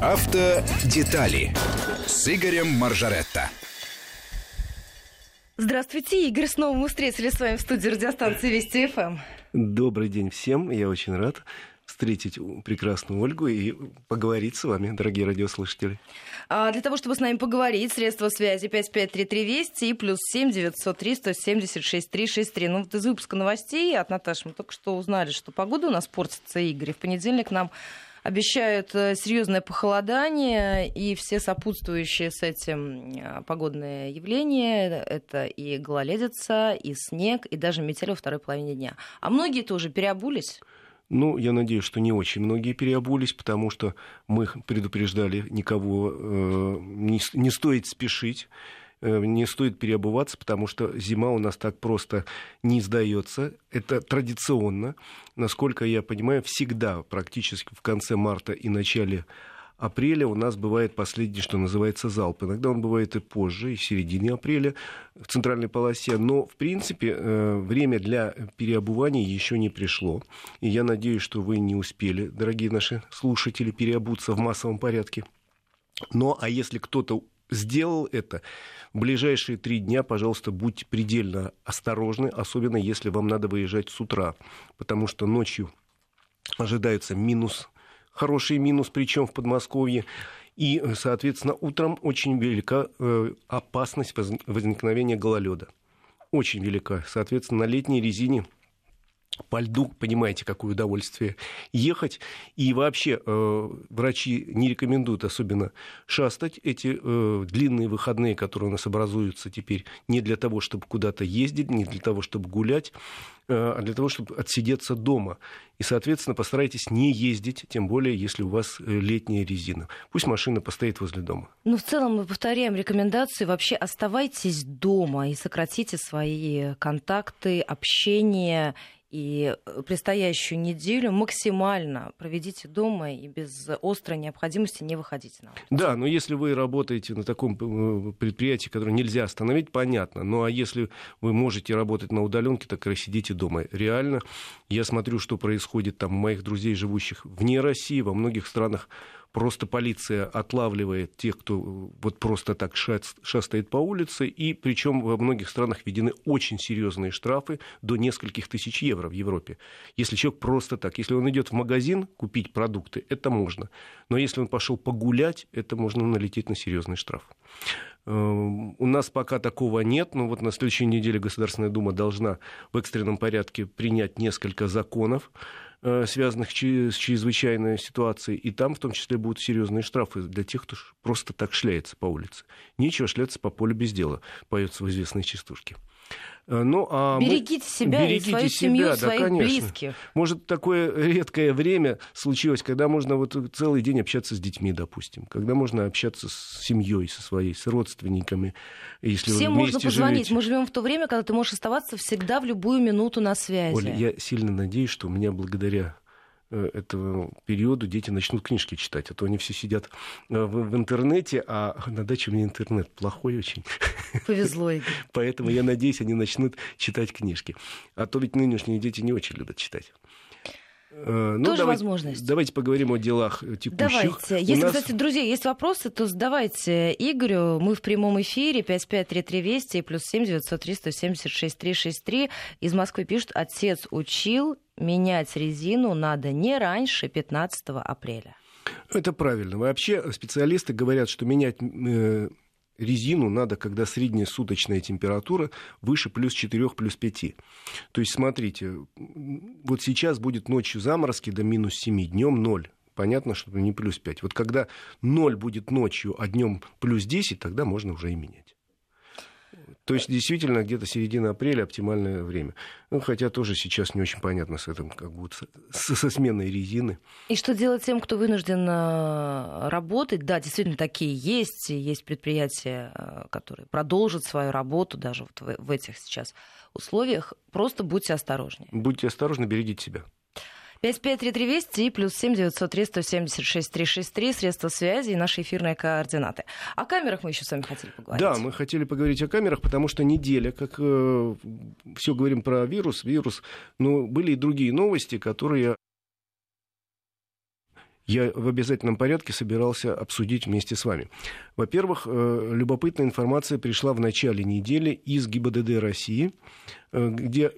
Автодетали с Игорем Маржаретто. Здравствуйте, Игорь. Снова мы встретились с вами в студии радиостанции Вести ФМ. Добрый день всем. Я очень рад встретить прекрасную Ольгу и поговорить с вами, дорогие радиослушатели. А для того, чтобы с нами поговорить, средства связи 5533 Вести и плюс 7 903 176 363. Ну, вот из выпуска новостей от Наташи мы только что узнали, что погода у нас портится, Игорь. В понедельник нам обещают э, серьезное похолодание и все сопутствующие с этим э, погодные явления. Это и гололедица, и снег, и даже метель во второй половине дня. А многие тоже переобулись. Ну, я надеюсь, что не очень многие переобулись, потому что мы предупреждали никого э, не, не стоит спешить. Э, не стоит переобуваться, потому что зима у нас так просто не сдается. Это традиционно. Насколько я понимаю, всегда практически в конце марта и начале апреля у нас бывает последний, что называется, залп. Иногда он бывает и позже, и в середине апреля в центральной полосе. Но, в принципе, э, время для переобувания еще не пришло. И я надеюсь, что вы не успели, дорогие наши слушатели, переобуться в массовом порядке. Но, а если кто-то сделал это, в ближайшие три дня, пожалуйста, будьте предельно осторожны, особенно если вам надо выезжать с утра, потому что ночью ожидается минус, хороший минус, причем в Подмосковье. И, соответственно, утром очень велика э, опасность возникновения гололеда. Очень велика. Соответственно, на летней резине по льду, понимаете, какое удовольствие ехать. И вообще э, врачи не рекомендуют особенно шастать. Эти э, длинные выходные, которые у нас образуются теперь, не для того, чтобы куда-то ездить, не для того, чтобы гулять, э, а для того, чтобы отсидеться дома. И, соответственно, постарайтесь не ездить, тем более, если у вас э, летняя резина. Пусть машина постоит возле дома. Ну, в целом мы повторяем рекомендации. Вообще оставайтесь дома и сократите свои контакты, общение и э, предстоящую неделю максимально проведите дома и без острой необходимости не выходите на улицу. Да, но если вы работаете на таком э, предприятии, которое нельзя остановить, понятно. Ну а если вы можете работать на удаленке, так и сидите дома. Реально, я смотрю, что происходит там у моих друзей, живущих вне России, во многих странах Просто полиция отлавливает тех, кто э, вот просто так шастает по улице, и причем во многих странах введены очень серьезные штрафы до нескольких тысяч евро в Европе. Если человек просто так, если он идет в магазин купить продукты, это можно. Но если он пошел погулять, это можно налететь на серьезный штраф. Эм, у нас пока такого нет, но вот на следующей неделе Государственная Дума должна в экстренном порядке принять несколько законов, Э, связанных с чрезвычайной ситуацией, и там в том числе будут серьезные штрафы для тех, кто просто так шляется по улице. Нечего шляться по полю без дела, поется в известной частушке. Э, ну, а берегите мы... себя берегите и свою себя, семью, да, своих конечно. близких. Может, такое редкое время случилось, когда можно вот целый день общаться с детьми, допустим, когда можно общаться с семьей, со своей, с родственниками, если Всем вы можно позвонить. Живете. Мы живем в то время, когда ты можешь оставаться всегда в любую минуту на связи. Оля, я сильно надеюсь, что у меня благодаря этого периода дети начнут книжки читать, а то они все сидят э, в, в интернете, а на даче у меня интернет плохой очень. Повезло. Игорь. Поэтому я надеюсь, они начнут читать книжки. А то ведь нынешние дети не очень любят читать. Э, ну, Тоже давайте, возможность. Давайте поговорим о делах текущих. Давайте. Если, нас... кстати, друзья, есть вопросы, то задавайте Игорю. Мы в прямом эфире 5533 Вести и плюс 7 903 176 363. Из Москвы пишут, отец учил, менять резину надо не раньше 15 апреля. Это правильно. Вообще специалисты говорят, что менять э, резину надо, когда средняя суточная температура выше плюс 4, плюс 5. То есть, смотрите, вот сейчас будет ночью заморозки до минус 7, днем 0 понятно, что не плюс 5. Вот когда 0 будет ночью, а днем плюс 10, тогда можно уже и менять. То есть, действительно, где-то середина апреля оптимальное время. Ну, хотя тоже сейчас не очень понятно с этим, как будто со, со сменой резины. И что делать тем, кто вынужден э, работать? Да, действительно, такие есть. Есть предприятия, э, которые продолжат свою работу даже вот в, в этих сейчас условиях. Просто будьте осторожнее. Будьте осторожны, берегите себя. 553320 и плюс 7 903 176 363 средства связи и наши эфирные координаты. О камерах мы еще с вами хотели поговорить. Да, мы хотели поговорить о камерах, потому что неделя, как э, все говорим про вирус, вирус, но были и другие новости, которые я в обязательном порядке собирался обсудить вместе с вами. Во-первых, э, любопытная информация пришла в начале недели из ГИБДД России, э, где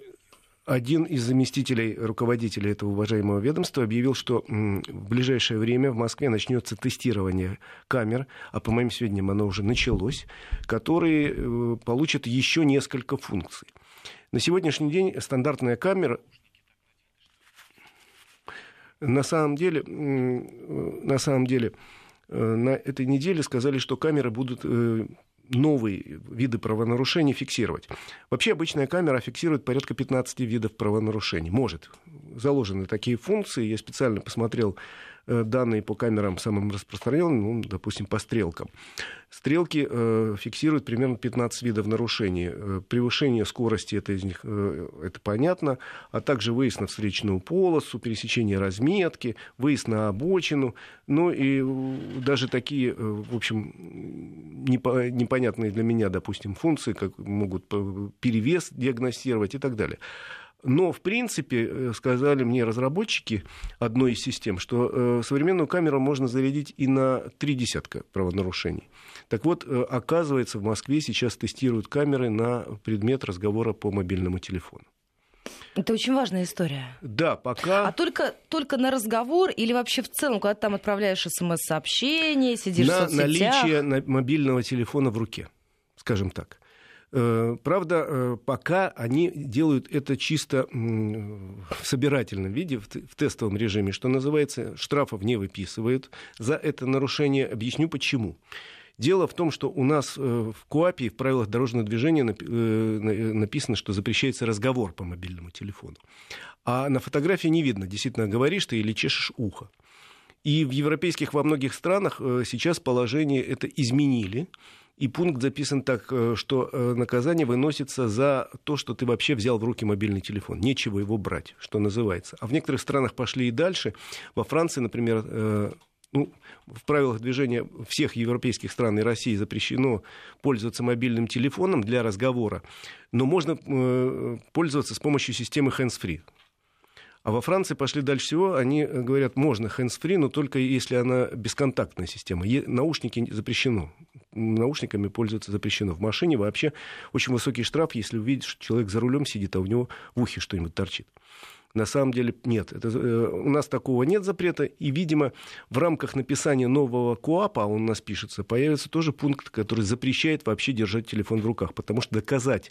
один из заместителей руководителя этого уважаемого ведомства объявил, что в ближайшее время в Москве начнется тестирование камер, а по моим сведениям оно уже началось, которые э, получат еще несколько функций. На сегодняшний день стандартная камера на самом деле, на самом деле, э, на этой неделе сказали, что камеры будут э, новые виды правонарушений фиксировать. Вообще обычная камера фиксирует порядка 15 видов правонарушений. Может. Заложены такие функции. Я специально посмотрел данные по камерам самым распространенным, ну, допустим, по стрелкам. Стрелки э, фиксируют примерно 15 видов нарушений. Э, превышение скорости, это, из них, э, это понятно, а также выезд на встречную полосу, пересечение разметки, выезд на обочину, ну и э, даже такие, э, в общем, непо, непонятные для меня, допустим, функции, как могут перевес диагностировать и так далее. Но, в принципе, э, сказали мне разработчики одной из систем, что э, современную камеру можно зарядить и на три десятка правонарушений. Так вот, э, оказывается, в Москве сейчас тестируют камеры на предмет разговора по мобильному телефону. Это очень важная история. Да, пока... А только, только на разговор или вообще в целом, когда ты там отправляешь смс-сообщение, сидишь на в соцсетях? наличие мобильного телефона в руке, скажем так. Э, правда, э, пока они делают это чисто в собирательном виде, в тестовом режиме, что называется, штрафов не выписывают за это нарушение. Объясню почему. Дело в том, что у нас э, в КОАПе, в правилах дорожного движения написано, что запрещается разговор по мобильному телефону. А на фотографии не видно, действительно говоришь ты или чешешь ухо. И в европейских во многих странах сейчас положение это изменили. И пункт записан так, э, что э, наказание выносится за то, что ты вообще взял в руки мобильный телефон. Нечего его брать, что называется. А в некоторых странах пошли и дальше. Во Франции, например, э, ну, в правилах движения всех европейских стран и России запрещено пользоваться мобильным телефоном для разговора, но можно пользоваться с помощью системы hands-free. А во Франции пошли дальше всего, они говорят, можно hands-free, но только если она бесконтактная система. Наушники запрещено. Наушниками пользоваться запрещено. В машине вообще очень высокий штраф, если увидишь, что человек за рулем сидит, а у него в ухе что-нибудь торчит. На самом деле нет. Это, э, у нас такого нет запрета. И, видимо, в рамках написания нового КОАПа, он у нас пишется, появится тоже пункт, который запрещает вообще держать телефон в руках. Потому что доказать,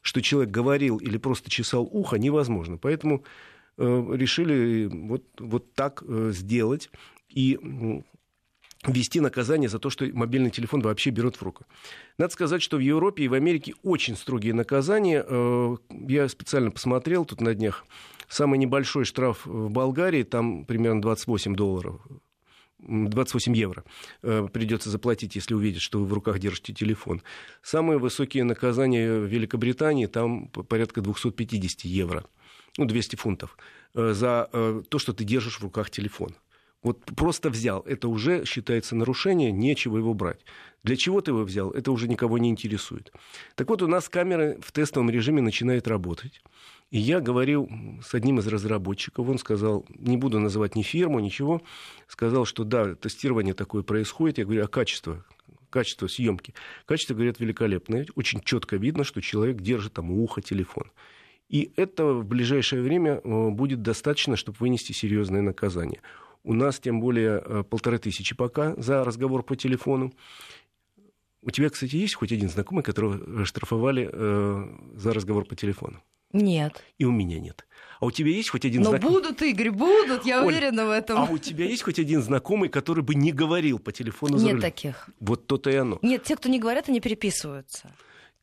что человек говорил или просто чесал ухо, невозможно. Поэтому Э, решили вот, вот так э, сделать и ввести наказание за то, что мобильный телефон вообще берут в руку. Надо сказать, что в Европе и в Америке очень строгие наказания. Э, я специально посмотрел тут на днях. Самый небольшой штраф в Болгарии, там примерно 28 долларов. 28 евро придется заплатить, если увидят, что вы в руках держите телефон. Самые высокие наказания в Великобритании, там порядка 250 евро ну, 200 фунтов, э, за э, то, что ты держишь в руках телефон. Вот просто взял, это уже считается нарушение, нечего его брать. Для чего ты его взял, это уже никого не интересует. Так вот, у нас камеры в тестовом режиме начинают работать. И я говорил с одним из разработчиков, он сказал, не буду называть ни фирму, ничего, сказал, что да, тестирование такое происходит. Я говорю, а качество? Качество съемки. Качество, говорят, великолепное. Очень четко видно, что человек держит там ухо телефон. И это в ближайшее время э, будет достаточно, чтобы вынести серьезное наказание. У нас тем более э, полторы тысячи пока за разговор по телефону. У тебя, кстати, есть хоть один знакомый, которого штрафовали э, за разговор по телефону? Нет. И у меня нет. А у тебя есть хоть один Но знакомый? будут, Игорь, будут, я Оль, уверена в этом. А у тебя есть хоть один знакомый, который бы не говорил по телефону за Нет рулем? таких. Вот то-то и оно. Нет, те, кто не говорят, они переписываются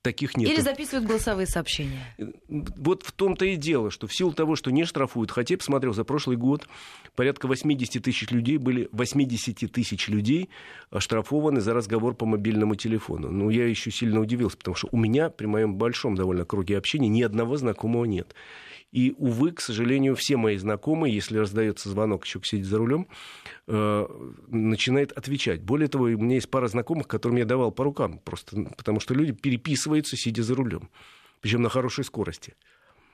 таких нет. Или записывают голосовые сообщения. Вот в том-то и дело, что в силу того, что не штрафуют, хотя я посмотрел, за прошлый год порядка 80 тысяч людей были, 80 тысяч людей оштрафованы за разговор по мобильному телефону. Ну, я еще сильно удивился, потому что у меня при моем большом довольно круге общения ни одного знакомого нет. И, увы, к сожалению, все мои знакомые, если раздается звонок, еще сидит за рулем, э, начинает отвечать. Более того, у меня есть пара знакомых, которым я давал по рукам, просто потому что люди переписываются, сидя за рулем, причем на хорошей скорости.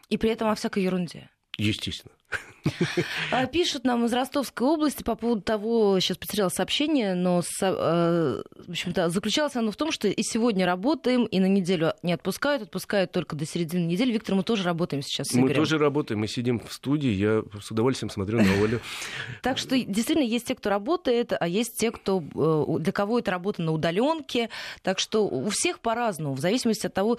И при этом о всякой ерунде. Естественно. А, пишут нам из Ростовской области по поводу того, сейчас потеряла сообщение, но э, в общем-то, заключалось оно в том, что и сегодня работаем, и на неделю не отпускают, отпускают только до середины недели. Виктор, мы тоже работаем сейчас Мы тоже работаем, мы сидим в студии, я с удовольствием смотрю на Олю. Так что действительно есть те, кто работает, а есть те, кто э, для кого это работа на удаленке. Так что у всех по-разному, в зависимости от того,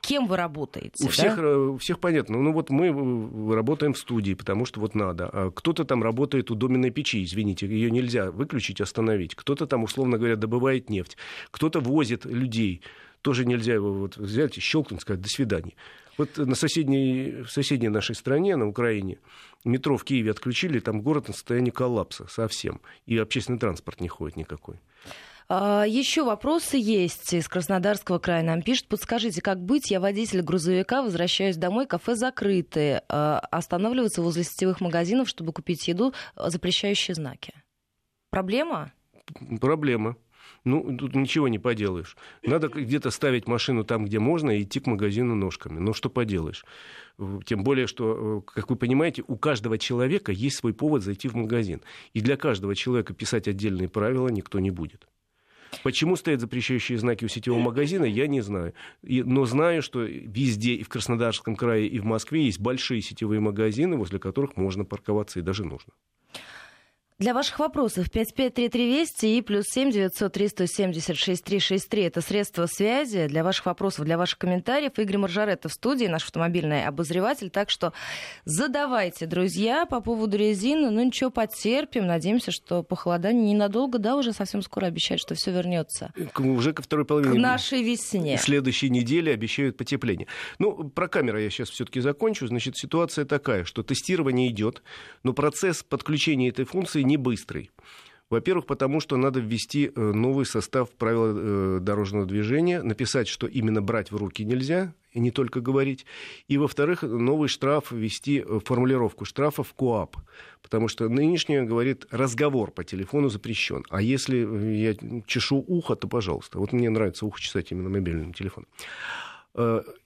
кем вы работаете. У всех, да? у всех понятно. Ну вот мы работаем в студии, потому что вот надо. А кто-то там работает у доменной печи, извините, ее нельзя выключить, остановить. Кто-то там, условно говоря, добывает нефть. Кто-то возит людей. Тоже нельзя его вот взять, щелкнуть, сказать «до свидания». Вот на соседней, в соседней нашей стране, на Украине, метро в Киеве отключили, там город на состоянии коллапса совсем. И общественный транспорт не ходит никакой. А, Еще вопросы есть из Краснодарского края. Нам пишут, подскажите, как быть? Я водитель грузовика, возвращаюсь домой, кафе закрыты. А, останавливаться возле сетевых магазинов, чтобы купить еду, запрещающие знаки. Проблема? Проблема. Ну, тут ничего не поделаешь. Надо где-то ставить машину там, где можно, и идти к магазину ножками. Ну, что поделаешь. Тем более, что, э, как вы понимаете, у каждого человека есть свой повод зайти в магазин. И для каждого человека писать отдельные правила никто не будет. Почему стоят запрещающие знаки у сетевого магазина, я не знаю. И, но знаю, что везде, и в Краснодарском крае, и в Москве есть большие сетевые магазины, возле которых можно парковаться и даже нужно. Для ваших вопросов 553320 и плюс 7 903 170 6363. Это средства связи для ваших вопросов, для ваших комментариев. Игорь Маржаретта в студии, наш автомобильный обозреватель. Так что задавайте, друзья, по поводу резины. Ну ничего, потерпим. Надеемся, что похолодание ненадолго, да, уже совсем скоро обещают, что все вернется. Уже ко второй половине. К нашей весне. Следующей неделе обещают потепление. Ну, про камеры я сейчас все-таки закончу. Значит, ситуация такая, что тестирование идет, но процесс подключения этой функции не быстрый. Во-первых, потому что надо ввести э, новый состав правил э, дорожного движения, написать, что именно брать в руки нельзя, и не только говорить. И, во-вторых, новый штраф ввести, э, формулировку штрафа в КОАП. Потому что нынешняя говорит, разговор по телефону запрещен. А если я чешу ухо, то пожалуйста. Вот мне нравится ухо чесать именно мобильным телефоном.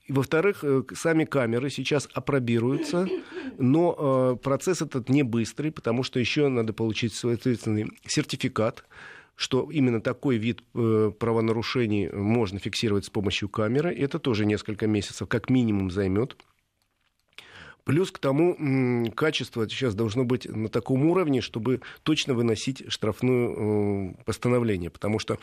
Э, во-вторых, э, сами камеры сейчас опробируются, но э, процесс этот не быстрый, потому что еще надо получить соответственный сертификат, что именно такой вид правонарушений можно фиксировать с помощью камеры. Это тоже несколько месяцев как минимум займет. Плюс к тому качество сейчас должно быть на таком уровне, чтобы точно выносить штрафное постановление. Потому что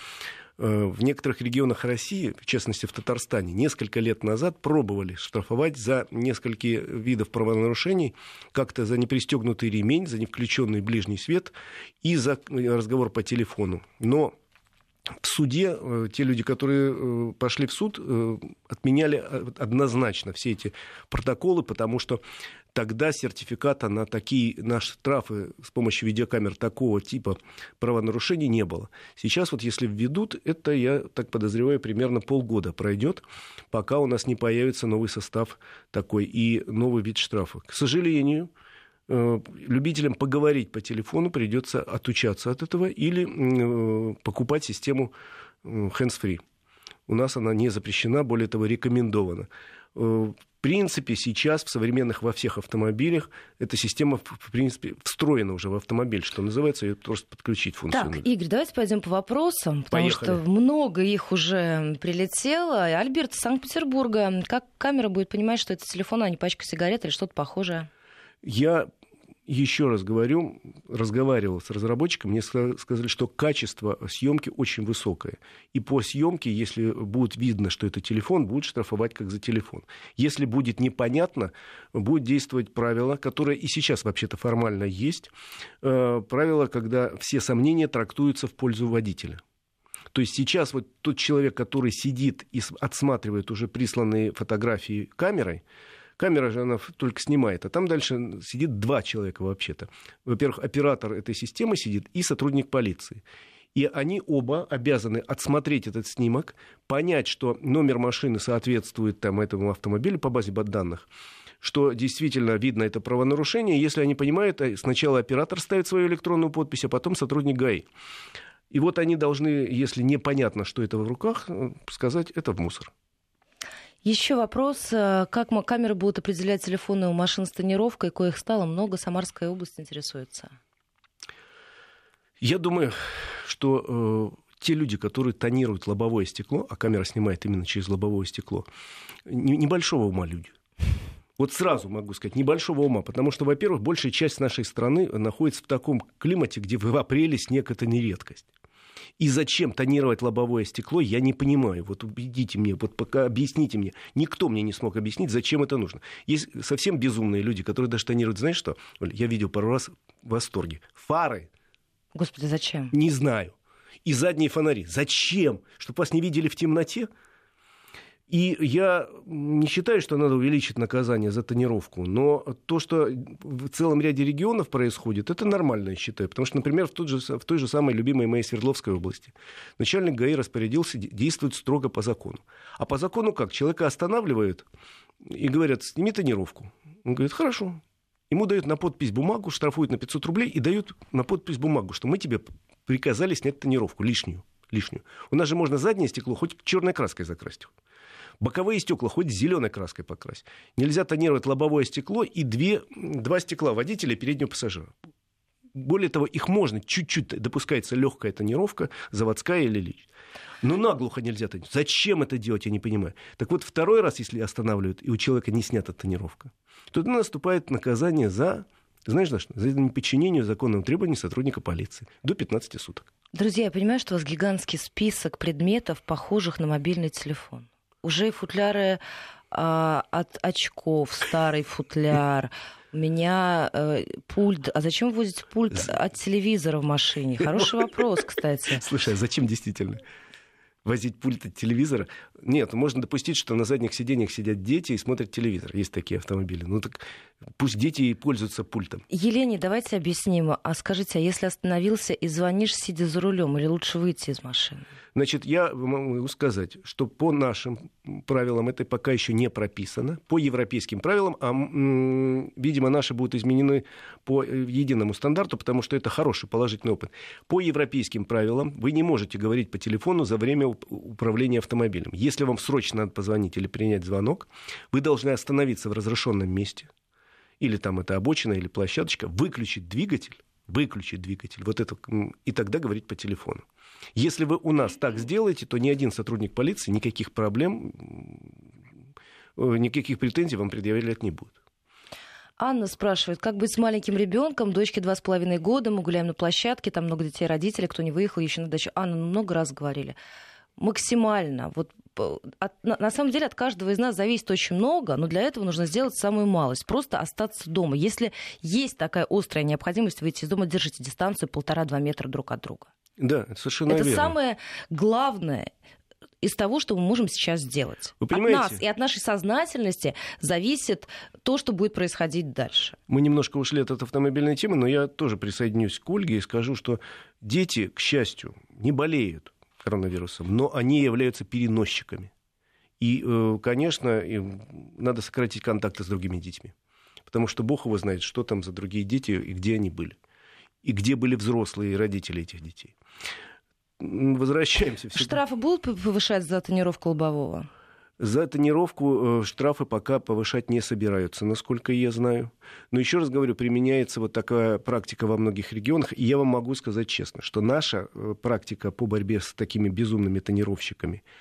Э, в некоторых регионах России, в частности в Татарстане, несколько лет назад пробовали штрафовать за несколько видов правонарушений, как-то за непристегнутый ремень, за невключенный ближний свет и за разговор по телефону. Но в суде э, те люди, которые э, пошли в суд, отменяли однозначно все эти протоколы, потому что тогда сертификата на такие на штрафы с помощью видеокамер такого типа правонарушений не было. Сейчас вот если введут, это, я так подозреваю, примерно полгода пройдет, пока у нас не появится новый состав такой и новый вид штрафа. К сожалению, э, любителям поговорить по телефону придется отучаться от этого или э, покупать систему э, hands-free. У нас она не запрещена, более того, рекомендована в принципе, сейчас в современных во всех автомобилях эта система, в принципе, встроена уже в автомобиль, что называется, ее просто подключить функцию. Так, Игорь, давайте пойдем по вопросам, потому Поехали. что много их уже прилетело. Альберт из Санкт-Петербурга. Как камера будет понимать, что это телефон, а не пачка сигарет или что-то похожее? Я еще раз говорю, разговаривал с разработчиком, мне сказали, что качество съемки очень высокое. И по съемке, если будет видно, что это телефон, будет штрафовать как за телефон. Если будет непонятно, будет действовать правило, которое и сейчас вообще-то формально есть. Э, правило, когда все сомнения трактуются в пользу водителя. То есть сейчас вот тот человек, который сидит и отсматривает уже присланные фотографии камерой, Камера же она только снимает, а там дальше сидит два человека вообще-то. Во-первых, оператор этой системы сидит и сотрудник полиции. И они оба обязаны отсмотреть этот снимок, понять, что номер машины соответствует там, этому автомобилю по базе данных, что действительно видно это правонарушение. Если они понимают, э, сначала оператор ставит свою электронную подпись, а потом сотрудник ГАИ. И вот они должны, если непонятно, что это в руках, э, сказать, это в мусор. Еще вопрос, э, как камеры будут определять телефоны у машин с тонировкой, коих стало много, Самарская область интересуется. Я думаю, что э, те люди, которые тонируют лобовое стекло, а камера снимает именно через лобовое стекло, не, небольшого ума люди. Вот сразу могу сказать, небольшого ума, потому что, во-первых, большая часть нашей страны находится в таком климате, где в апреле снег это не редкость. И зачем тонировать лобовое стекло, я не понимаю. Вот убедите мне, вот пока объясните мне. Никто мне не смог объяснить, зачем это нужно. Есть совсем безумные люди, которые даже тонируют, знаешь что? Я видел пару раз в восторге. Фары. Господи, зачем? Не знаю. И задние фонари. Зачем? Чтобы вас не видели в темноте? И я не считаю, что надо увеличить наказание за тонировку, но то, что в целом ряде регионов происходит, это нормально, я считаю. Потому что, например, в, тот же, в той же самой любимой моей Свердловской области начальник ГАИ распорядился действовать строго по закону. А по закону как? Человека останавливают и говорят, сними тонировку. Он говорит, хорошо. Ему дают на подпись бумагу, штрафуют на 500 рублей и дают на подпись бумагу, что мы тебе приказали снять тонировку лишнюю. лишнюю. У нас же можно заднее стекло хоть черной краской закрасить. Боковые стекла хоть зеленой краской покрась. Нельзя тонировать лобовое стекло и две, два стекла водителя и переднего пассажира. Более того, их можно, чуть-чуть допускается легкая тонировка, заводская или личная. Но наглухо нельзя тонировать. Зачем это делать, я не понимаю. Так вот, второй раз, если останавливают, и у человека не снята тонировка, то наступает наказание за, знаешь, за что? За неподчинение законным требованиям сотрудника полиции. До 15 суток. Друзья, я понимаю, что у вас гигантский список предметов, похожих на мобильный телефон уже футляры а, от очков, старый футляр. У меня э, пульт. А зачем возить пульт от телевизора в машине? Хороший вопрос, кстати. Слушай, а зачем действительно? возить пульт от телевизора. Нет, можно допустить, что на задних сиденьях сидят дети и смотрят телевизор. Есть такие автомобили. Ну так пусть дети и пользуются пультом. Елене, давайте объясним. А скажите, а если остановился и звонишь, сидя за рулем, или лучше выйти из машины? Значит, я могу сказать, что по нашим правилам это пока еще не прописано. По европейским правилам, а, видимо, наши будут изменены по э, единому стандарту, потому что это хороший положительный опыт. По европейским правилам вы не можете говорить по телефону за время управления автомобилем. Если вам срочно надо позвонить или принять звонок, вы должны остановиться в разрешенном месте, или там это обочина, или площадочка, выключить двигатель, выключить двигатель, вот это, и тогда говорить по телефону. Если вы у нас так сделаете, то ни один сотрудник полиции никаких проблем, э, никаких претензий вам предъявлять не будет. Анна спрашивает, как быть с маленьким ребенком, дочке два с половиной года, мы гуляем на площадке, там много детей, родителей, кто не выехал еще на дачу. Анна, ну, много раз говорили. Максимально. Вот от, на, на самом деле от каждого из нас зависит очень много, но для этого нужно сделать самую малость. Просто остаться дома. Если есть такая острая необходимость выйти из дома, держите дистанцию полтора-два метра друг от друга. Да, это совершенно это верно. самое главное из того, что мы можем сейчас сделать. Вы понимаете? От нас и от нашей сознательности зависит то, что будет происходить дальше. Мы немножко ушли от автомобильной темы, но я тоже присоединюсь к Ольге и скажу, что дети, к счастью, не болеют коронавирусом, но они являются переносчиками. И, э, конечно, надо сократить контакты с другими детьми. Потому что Бог его знает, что там за другие дети и где они были. И где были взрослые родители этих детей возвращаемся. Всегда. Штрафы будут повышать за тонировку лобового? За тонировку э, штрафы пока повышать не собираются, насколько я знаю. Но еще раз говорю, применяется вот такая практика во многих регионах. И я вам могу сказать честно, что наша э, практика по борьбе с такими безумными тонировщиками –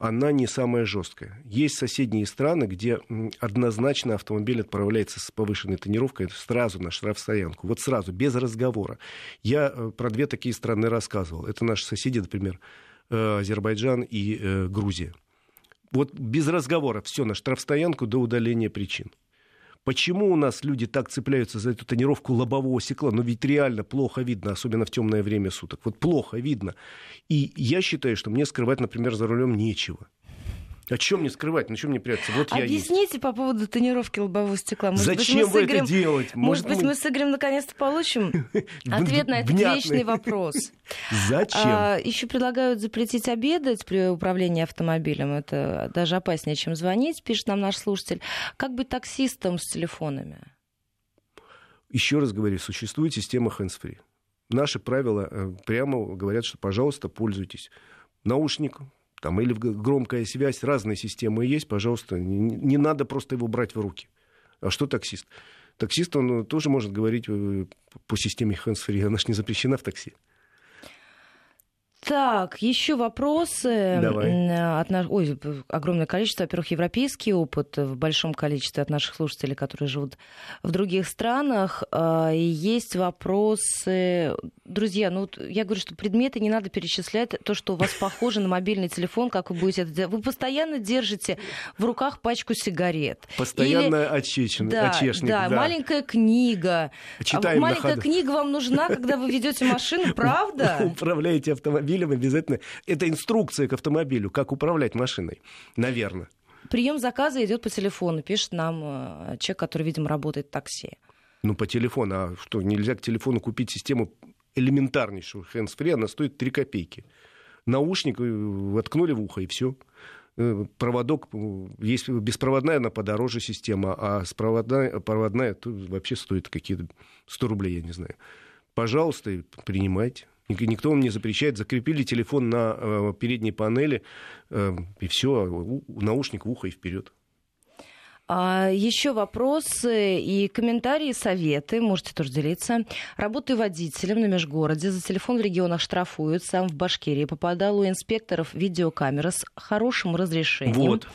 она не самая жесткая. Есть соседние страны, где однозначно автомобиль отправляется с повышенной тонировкой сразу на штрафстоянку. Вот сразу, без разговора. Я э, про две такие страны рассказывал. Это наши соседи, например, э, Азербайджан и э, Грузия. Вот без разговора все на штрафстоянку до удаления причин. Почему у нас люди так цепляются за эту тонировку лобового стекла? Ну ведь реально плохо видно, особенно в темное время суток. Вот плохо видно. И я считаю, что мне скрывать, например, за рулем нечего. О чем мне скрывать? На чем мне прятаться? Вот я Объясните по поводу тонировки лобового стекла. Может Зачем быть, вы Игорем... это делать? Может, Может быть, мы с Игорем наконец-то получим ответ на этот вечный вопрос. Зачем? А, еще предлагают запретить обедать при управлении автомобилем. Это даже опаснее, чем звонить, пишет нам наш слушатель. Как быть таксистом с телефонами? Еще раз говорю, существует система hands-free. Наши правила э, прямо говорят, что, пожалуйста, пользуйтесь. Наушник, там, или громкая связь, разные системы есть, пожалуйста, не, не надо просто его брать в руки. А что таксист? Таксист, он тоже может говорить э, по системе hands-free, она же не запрещена в такси. Так, еще вопросы. Давай. От наш... Ой, огромное количество. Во-первых, европейский опыт в большом количестве от наших слушателей, которые живут в других странах. А, есть вопросы. Друзья, ну я говорю, что предметы не надо перечислять. То, что у вас похоже на мобильный телефон, как вы будете это делать. Вы постоянно держите в руках пачку сигарет. Постоянно Или... очечен, да, очешник. Да, да, маленькая книга. Читаем маленькая книга вам нужна, когда вы ведете машину, правда? Управляете автомобилем обязательно... Это инструкция к автомобилю, как управлять машиной, наверное. Прием заказа идет по телефону, пишет нам э, человек, который, видимо, работает в такси. Ну, по телефону. А что, нельзя к телефону купить систему элементарнейшую hands-free, она стоит 3 копейки. Наушник э, воткнули в ухо, и все э, проводок, есть беспроводная, она подороже система, а с проводная, проводная то вообще стоит какие-то 100 рублей, я не знаю. Пожалуйста, принимайте. Никто вам не запрещает. Закрепили телефон на э, передней панели, э, и все, наушник в ухо и вперед. А, еще вопросы и комментарии, советы. Можете тоже делиться. Работаю водителем на межгороде. За телефон в регионах штрафуют. Сам в Башкирии попадал у инспекторов видеокамера с хорошим разрешением. Вот.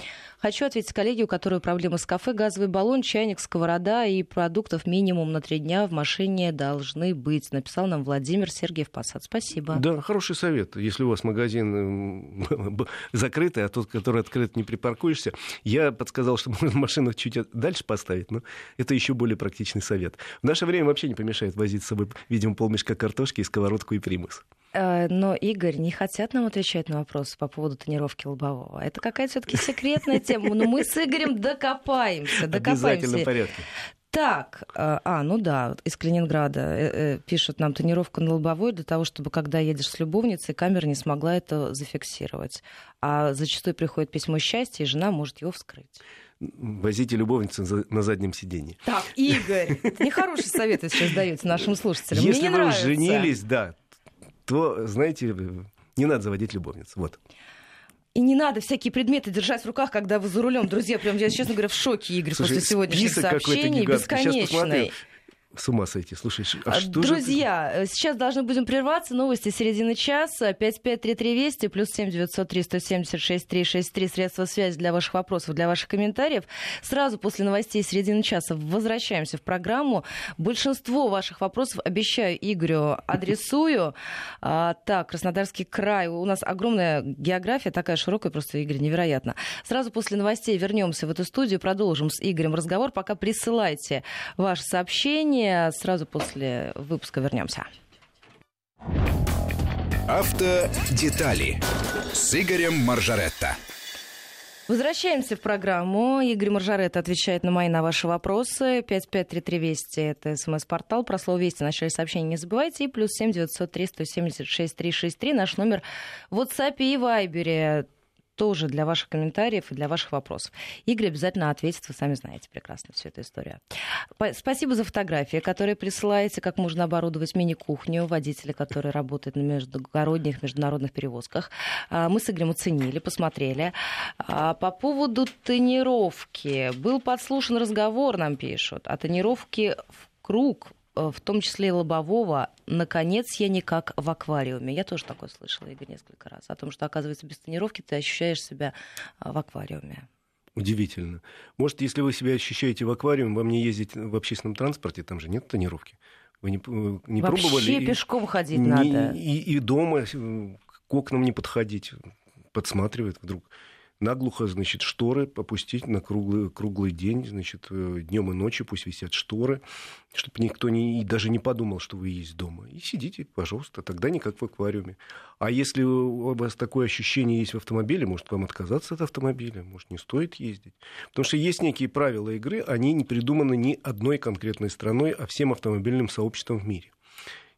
Хочу ответить коллеге, у которой проблемы с кафе, газовый баллон, чайник, сковорода и продуктов минимум на три дня в машине должны быть. Написал нам Владимир Сергеев Посад. Спасибо. Да, хороший совет. Если у вас магазин закрытый, а тот, который открыт, не припаркуешься, я подсказал, что можно машину чуть дальше поставить, но это еще более практичный совет. В наше время вообще не помешает возить с собой, видимо, полмешка картошки и сковородку и примус. Э, но, Игорь, не хотят нам отвечать на вопросы по поводу тонировки лобового. Это какая-то все-таки секретная тема. Но мы с Игорем докопаемся. докопаемся. Обязательно порядке. Так, э, а, ну да, из Калининграда э, пишут нам тонировка на лобовой для того, чтобы, когда едешь с любовницей, камера не смогла это зафиксировать. А зачастую приходит письмо счастья, и жена может его вскрыть возите любовницу на заднем сиденье. Так, Игорь, нехороший совет вы сейчас даете нашим слушателям. Если Мне вы женились, да, то, знаете, не надо заводить любовниц. Вот. И не надо всякие предметы держать в руках, когда вы за рулем. Друзья, прям я, честно говоря, в шоке, Игорь, Слушай, после сегодняшних сообщений. Бесконечный. С ума сойти. Слушай, а, а что Друзья, же... Э, сейчас должны будем прерваться. Новости середины часа. 553320 плюс 7 903 176 363 средства связи для ваших вопросов, для ваших комментариев. Сразу после новостей середины часа возвращаемся в программу. Большинство ваших вопросов, обещаю Игорю, адресую. А, так, Краснодарский край. У нас огромная география, такая широкая, просто, Игорь, невероятно. Сразу после новостей вернемся в эту студию, продолжим с Игорем разговор. Пока присылайте ваши сообщения Сразу после выпуска вернемся. Автодетали с Игорем Маржаретто. Возвращаемся в программу. Игорь Маржарет отвечает на мои, на ваши вопросы. 5533 Вести – это смс-портал. Про слово «Вести» в начале сообщения не забывайте. И плюс 7 903 176 363 наш номер в WhatsApp и Viber тоже для ваших комментариев и для ваших вопросов. Игорь обязательно ответит, вы сами знаете прекрасно всю эту историю. Спасибо за фотографии, которые присылаете, как можно оборудовать мини-кухню водителя, который работает на междугородних, международных перевозках. А, мы с Игорем оценили, посмотрели. А, по поводу тонировки. Был подслушан разговор, нам пишут, о тонировке в круг в том числе и лобового, наконец я не как в аквариуме. Я тоже такое слышала, Игорь, несколько раз. О том, что, оказывается, без тонировки ты ощущаешь себя э, в аквариуме. Удивительно. Может, если вы себя ощущаете в аквариуме, вам не ездить в общественном транспорте, там же нет тонировки. Вы не, э, не Вообще пробовали? Вообще пешком ходить не, надо. И, и дома к окнам не подходить, подсматривает вдруг наглухо, значит, шторы попустить на круглый, круглый день, значит, э, днем и ночью пусть висят шторы, чтобы никто не, даже не подумал, что вы есть дома. И сидите, пожалуйста, тогда не как в аквариуме. А если у вас такое ощущение есть в автомобиле, может, вам отказаться от автомобиля, может, не стоит ездить. Потому что есть некие правила игры, они не придуманы ни одной конкретной страной, а всем автомобильным сообществом в мире.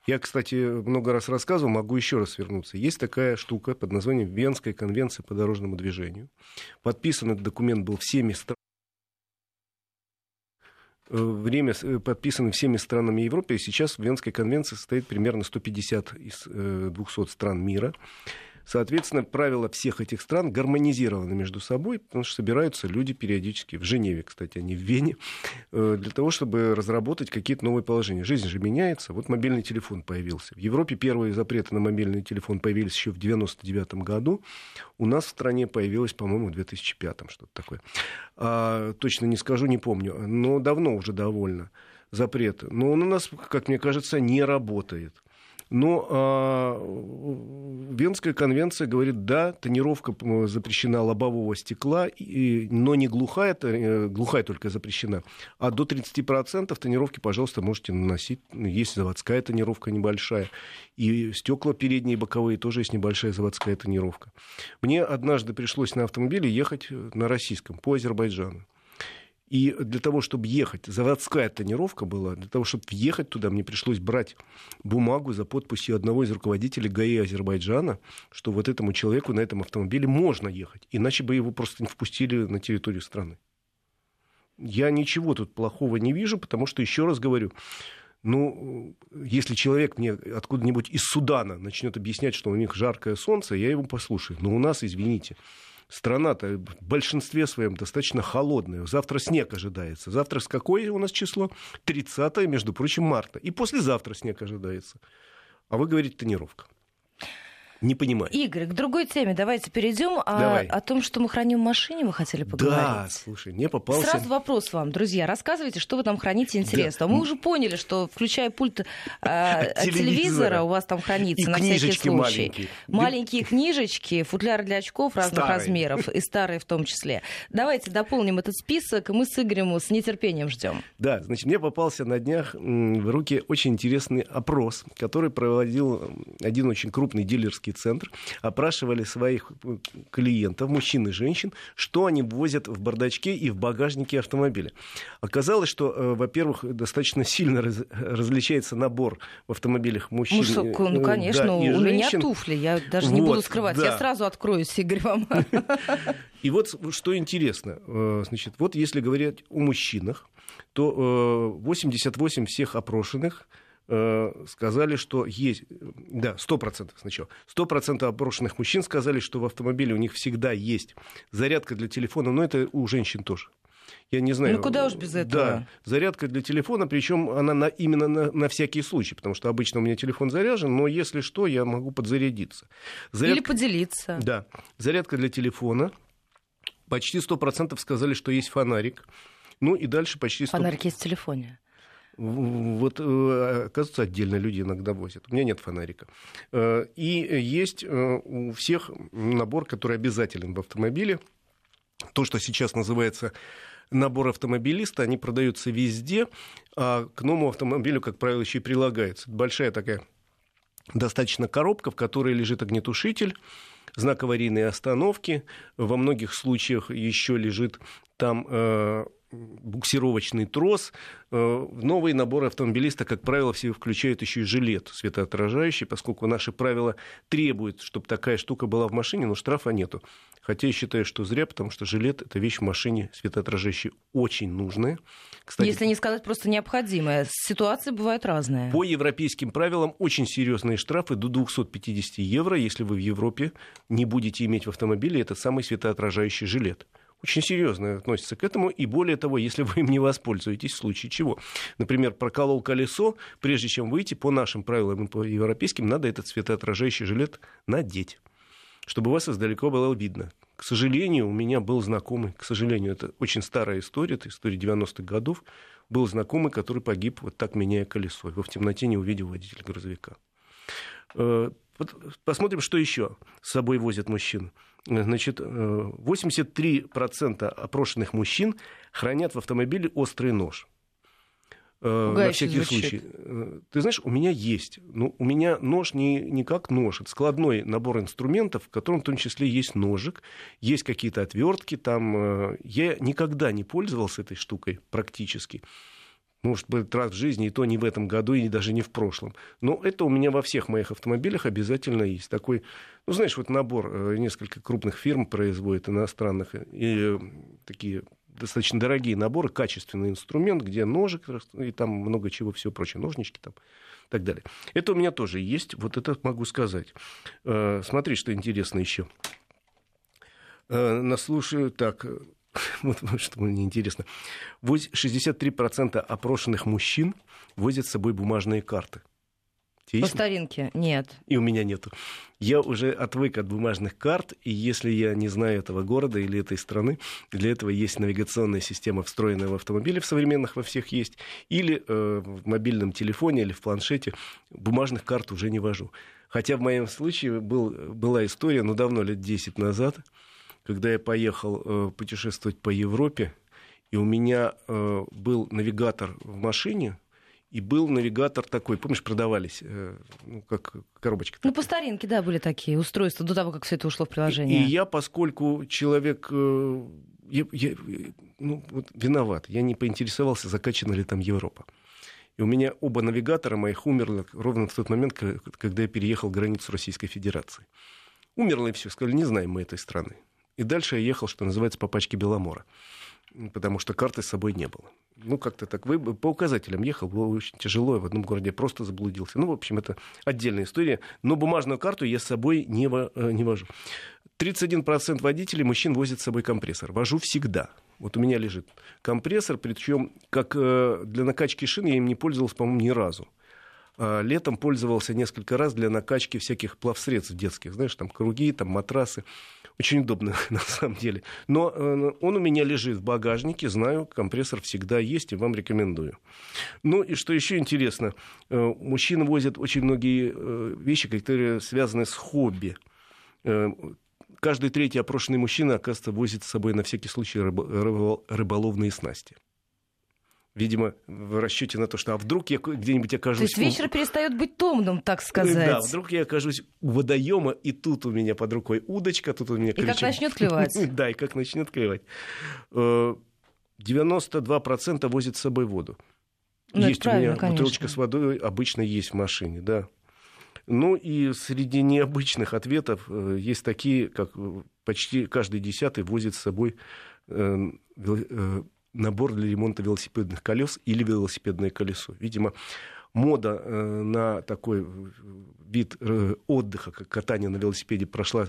Я, кстати, много раз рассказывал, могу еще раз вернуться. Есть такая штука под названием Венская конвенция по дорожному движению. Подписан этот документ был всеми странами э, время э, подписаны всеми странами Европы, и сейчас в Венской конвенции состоит примерно 150 из 200 э, стран мира. Соответственно, правила всех этих стран гармонизированы между собой, потому что собираются люди периодически, в Женеве, кстати, а не в Вене, э, для того, чтобы разработать какие-то новые положения. Жизнь же меняется. Вот мобильный телефон появился. В Европе первые запреты на мобильный телефон появились еще в 99 году. У нас в стране появилось, по-моему, в 2005 что-то такое. А, точно не скажу, не помню. Но давно уже довольно запрет. Но он у нас, как мне кажется, не работает. Но э, Венская конвенция говорит, да, тонировка запрещена лобового стекла, и, но не глухая, э, глухая только запрещена, а до 30% тонировки, пожалуйста, можете наносить. Есть заводская тонировка небольшая, и стекла передние и боковые тоже есть небольшая заводская тонировка. Мне однажды пришлось на автомобиле ехать на российском по Азербайджану. И для того, чтобы ехать, заводская тонировка была, для того, чтобы въехать туда, мне пришлось брать бумагу за подписью одного из руководителей ГАИ Азербайджана, что вот этому человеку на этом автомобиле можно ехать, иначе бы его просто не впустили на территорию страны. Я ничего тут плохого не вижу, потому что, еще раз говорю, ну, если человек мне откуда-нибудь из Судана начнет объяснять, что у них жаркое солнце, я его послушаю. Но у нас, извините, страна-то в большинстве своем достаточно холодная. Завтра снег ожидается. Завтра с какое у нас число? 30 между прочим, марта. И послезавтра снег ожидается. А вы говорите тонировка. Не понимаю. Игорь, к другой теме давайте перейдем. А Давай. О том, что мы храним в машине, вы хотели поговорить? Да, слушай, не попался. Сразу вопрос вам, друзья. Рассказывайте, что вы там храните интересно. Да. Мы уже поняли, что включая пульт э, от телевизора. телевизора, у вас там хранится И на всякий случай. маленькие. Маленькие книжечки, футляры для очков разных Старые. размеров, и старые в том числе. Давайте дополним этот список, и мы с Игорем с нетерпением ждем. Да, значит, мне попался на днях в руки очень интересный опрос, который проводил один очень крупный дилерский центр. Опрашивали своих м, клиентов, мужчин и женщин, что они возят в бардачке и в багажнике автомобиля. Оказалось, что, э, во-первых, достаточно сильно раз- различается набор в автомобилях мужчин. Мужской, э, ну, конечно, да, у меня женщин. туфли, я даже не Вот, буду скрывать. да. Я сразу откроюсь, Игорь, вам. И вот что интересно, э, значит, вот если говорить о мужчинах, то э, 88 всех опрошенных э, сказали, что есть, да, 100% сначала, 100% опрошенных мужчин сказали, что в автомобиле у них всегда есть зарядка для телефона, но это у женщин тоже. Я не знаю. Ну, куда уж без этого. Да, зарядка для телефона, причем она на, именно на, на всякий случай, потому что обычно у меня телефон заряжен, но если что, я могу подзарядиться. Или поделиться. Да, зарядка для телефона. Почти 100% сказали, что есть фонарик. Ну и дальше почти 100%. Фонарик есть в телефоне. Вот, э, оказывается, отдельно люди иногда возят. У меня нет фонарика. Э, И есть э, у всех набор, который обязателен в автомобиле. То, что сейчас называется набор автомобилиста, они продаются везде, а к новому автомобилю, как правило, еще и прилагается. Большая такая достаточно коробка, в которой лежит огнетушитель, знак аварийной остановки. Во многих случаях еще лежит там э, буксировочный трос. Э, новые наборы автомобилиста, как правило, все включают еще и жилет светоотражающий, поскольку наши правила требуют, чтобы такая штука была в машине, но штрафа нету. Хотя я считаю, что зря, потому что жилет – это вещь в машине светоотражающая очень нужная. Кстати, Если не сказать просто необходимое. Ситуации бывают разные. по европейским правилам очень серьезные штрафы до 250 евро, если вы в Европе не будете иметь в автомобиле этот самый светоотражающий жилет. Очень серьезно относится к этому, и более того, если вы им не воспользуетесь, в случае чего. Например, проколол колесо, прежде чем выйти, по нашим правилам и по европейским, надо этот светоотражающий жилет надеть, чтобы вас издалека было видно. К сожалению, у меня был знакомый, к сожалению, это очень старая история, это история 90-х годов, был знакомый, который погиб вот так, меняя колесо. Его в темноте не увидел водитель грузовика. Э, Посмотрим, что еще с собой возят мужчин. Значит, э, 83% опрошенных мужчин хранят в автомобиле острый нож. Э, На Пугающе всякий звучит. случай. Э, Ты знаешь, у меня есть. Ну, у меня нож не, не как нож. Это складной набор инструментов, в котором в том числе есть ножик, есть какие-то отвертки. Там. э, Я никогда не пользовался этой штукой практически. Может быть, раз в жизни, и то не в этом году, и даже не в прошлом. Но это у меня во всех моих автомобилях обязательно есть. Такой, ну, знаешь, вот набор, э, несколько крупных фирм производит, иностранных, и э, такие достаточно дорогие наборы, качественный инструмент, где ножик и там много чего, все прочее, ножнички там и так далее. Это у меня тоже есть, вот это могу сказать. Э, смотри, что интересно еще. Э, наслушаю, так, вот что мне интересно. 63% опрошенных мужчин возят с собой бумажные карты. По старинке нет. И у меня нету. Я уже отвык от бумажных карт, и если я не знаю этого города или этой страны, для этого есть навигационная система, встроенная в автомобиле, в современных во всех есть, или э, в мобильном телефоне, или в планшете, бумажных карт уже не вожу. Хотя в моем случае был, была история, ну, давно, лет 10 назад, когда я поехал э, путешествовать по Европе, и у меня э, был навигатор в машине, и был навигатор такой, помнишь, продавались, э, ну, как коробочка. Ну, по старинке, да, были такие устройства до того, как все это ушло в приложение. И, и я, поскольку человек, я, я, ну, вот виноват, я не поинтересовался, закачана ли там Европа. И у меня оба навигатора моих умерли ровно в тот момент, когда я переехал границу Российской Федерации. Умерло и все, сказали, не знаем мы этой страны. И дальше я ехал, что называется, по пачке Беломора потому что карты с собой не было. Ну, как-то так. Вы по указателям ехал, было очень тяжело, я в одном городе просто заблудился. Ну, в общем, это отдельная история. Но бумажную карту я с собой не, во, э, не вожу. 31% водителей мужчин возят с собой компрессор. Вожу всегда. Вот у меня лежит компрессор, причем как э, для накачки шин я им не пользовался, по-моему, ни разу. А летом пользовался несколько раз для накачки всяких плавсредств детских, знаешь, там круги, там матрасы. Очень удобно, на самом деле. Но э, он у меня лежит в багажнике, знаю, компрессор всегда есть, и вам рекомендую. Ну и что еще интересно, э, мужчины возят очень многие э, вещи, которые связаны с хобби. Каждый третий опрошенный мужчина, оказывается, возит с собой на всякий случай рыболовные снасти видимо, в расчете на то, что а вдруг я где-нибудь окажусь... То есть вечер перестает быть томным, так сказать. Да, вдруг я окажусь у водоема, и тут у меня под рукой удочка, тут у меня крючок. И как начнет клевать. Да, и как начнет клевать. 92% э, возит с собой воду. Ну, есть у меня бутылочка с водой обычно есть в машине, да. Ну и среди необычных ответов э, есть такие, как почти каждый десятый возит с собой э, набор для ремонта велосипедных колес или велосипедное колесо. Видимо, мода э, на такой вид э, отдыха, как катание на велосипеде, прошла